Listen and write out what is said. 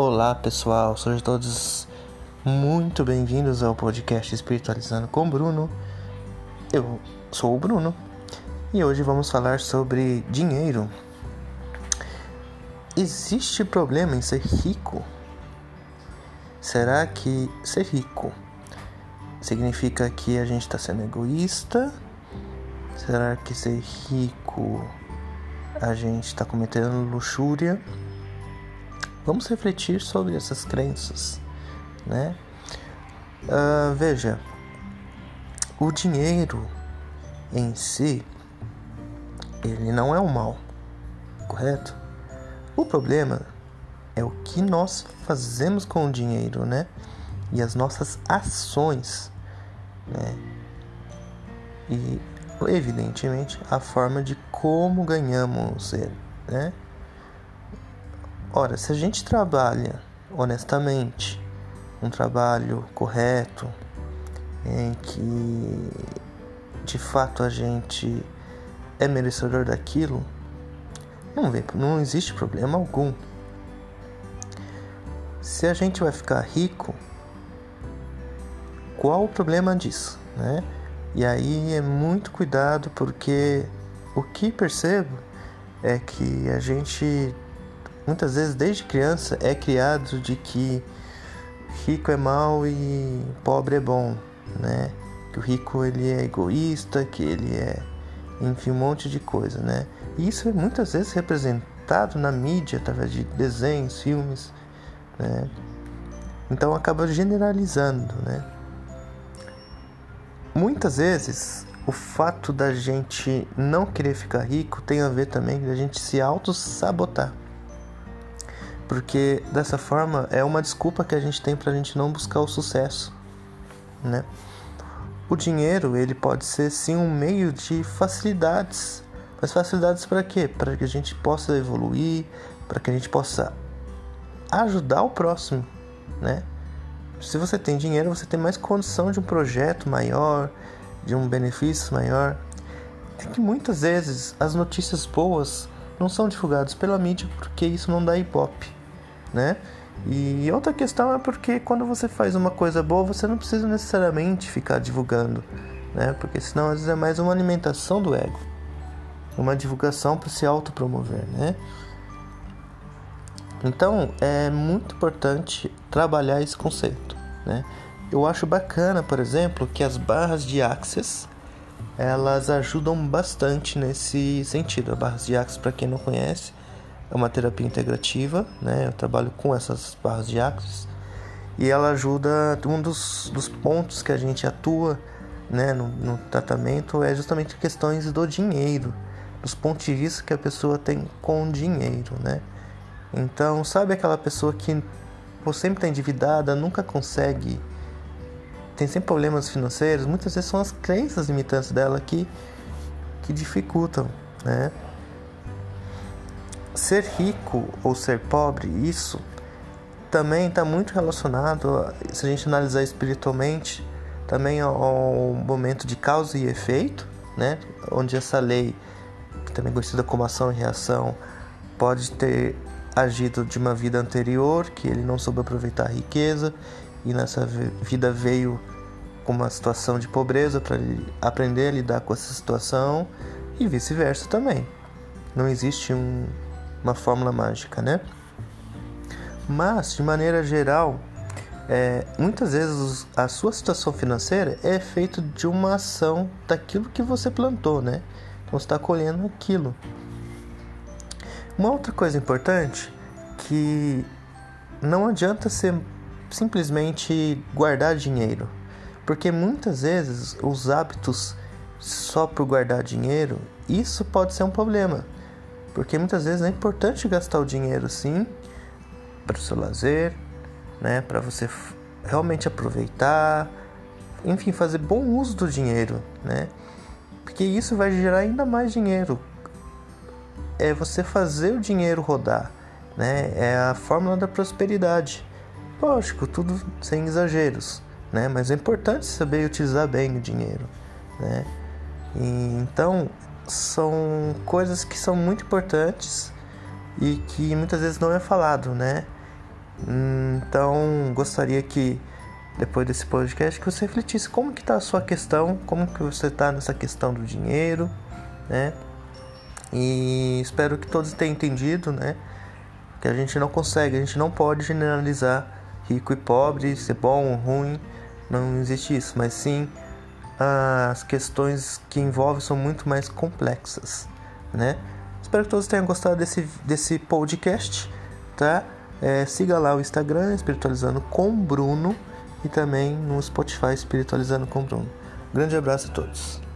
Olá pessoal, sejam todos muito bem-vindos ao podcast Espiritualizando com Bruno. Eu sou o Bruno e hoje vamos falar sobre dinheiro. Existe problema em ser rico? Será que ser rico significa que a gente está sendo egoísta? Será que ser rico a gente está cometendo luxúria? Vamos refletir sobre essas crenças, né? Uh, veja, o dinheiro em si, ele não é o mal, correto? O problema é o que nós fazemos com o dinheiro, né? E as nossas ações, né? E evidentemente a forma de como ganhamos ele, né? Ora, se a gente trabalha honestamente, um trabalho correto, em que de fato a gente é merecedor daquilo, não, vê, não existe problema algum. Se a gente vai ficar rico, qual o problema disso, né? E aí é muito cuidado porque o que percebo é que a gente muitas vezes desde criança é criado de que rico é mal e pobre é bom, né? Que o rico ele é egoísta, que ele é, enfim, um monte de coisa, né? E isso é muitas vezes representado na mídia através de desenhos, filmes, né? Então acaba generalizando, né? Muitas vezes o fato da gente não querer ficar rico tem a ver também com a gente se auto-sabotar porque dessa forma é uma desculpa que a gente tem para a gente não buscar o sucesso, né? O dinheiro ele pode ser sim um meio de facilidades, mas facilidades para quê? Para que a gente possa evoluir, para que a gente possa ajudar o próximo, né? Se você tem dinheiro, você tem mais condição de um projeto maior, de um benefício maior. É que muitas vezes as notícias boas não são divulgadas pela mídia porque isso não dá ibope né? E outra questão é porque quando você faz uma coisa boa, você não precisa necessariamente ficar divulgando, né? Porque senão às vezes é mais uma alimentação do ego, uma divulgação para se autopromover, né? Então é muito importante trabalhar esse conceito, né? Eu acho bacana, por exemplo, que as barras de Access elas ajudam bastante nesse sentido. As barras de Access, para quem não conhece, é uma terapia integrativa, né? Eu trabalho com essas barras de axis e ela ajuda. Um dos, dos pontos que a gente atua, né, no, no tratamento é justamente questões do dinheiro, dos pontos de vista que a pessoa tem com dinheiro, né? Então, sabe aquela pessoa que por sempre está endividada, nunca consegue, tem sempre problemas financeiros, muitas vezes são as crenças limitantes dela que, que dificultam, né? Ser rico ou ser pobre, isso também está muito relacionado, se a gente analisar espiritualmente, também ao momento de causa e efeito, né? onde essa lei, também conhecida como ação e reação, pode ter agido de uma vida anterior, que ele não soube aproveitar a riqueza e nessa vida veio com uma situação de pobreza para aprender a lidar com essa situação e vice-versa também. Não existe um uma fórmula mágica, né? Mas, de maneira geral, é, muitas vezes a sua situação financeira é feito de uma ação daquilo que você plantou, né? Então você está colhendo aquilo. Uma outra coisa importante que não adianta ser simplesmente guardar dinheiro, porque muitas vezes os hábitos só por guardar dinheiro, isso pode ser um problema. Porque muitas vezes é importante gastar o dinheiro sim para o seu lazer, né, para você realmente aproveitar, enfim, fazer bom uso do dinheiro, né? Porque isso vai gerar ainda mais dinheiro. É você fazer o dinheiro rodar, né? É a fórmula da prosperidade. Lógico, tudo sem exageros, né? Mas é importante saber utilizar bem o dinheiro, né? E, então, são coisas que são muito importantes e que muitas vezes não é falado, né? Então, gostaria que depois desse podcast que você refletisse como que está a sua questão, como que você está nessa questão do dinheiro, né? E espero que todos tenham entendido, né? Que a gente não consegue, a gente não pode generalizar rico e pobre, ser bom ou ruim, não existe isso, mas sim as questões que envolvem são muito mais complexas, né? Espero que todos tenham gostado desse, desse podcast, tá? É, siga lá o Instagram Espiritualizando com Bruno e também no Spotify Espiritualizando com Bruno. Grande abraço a todos.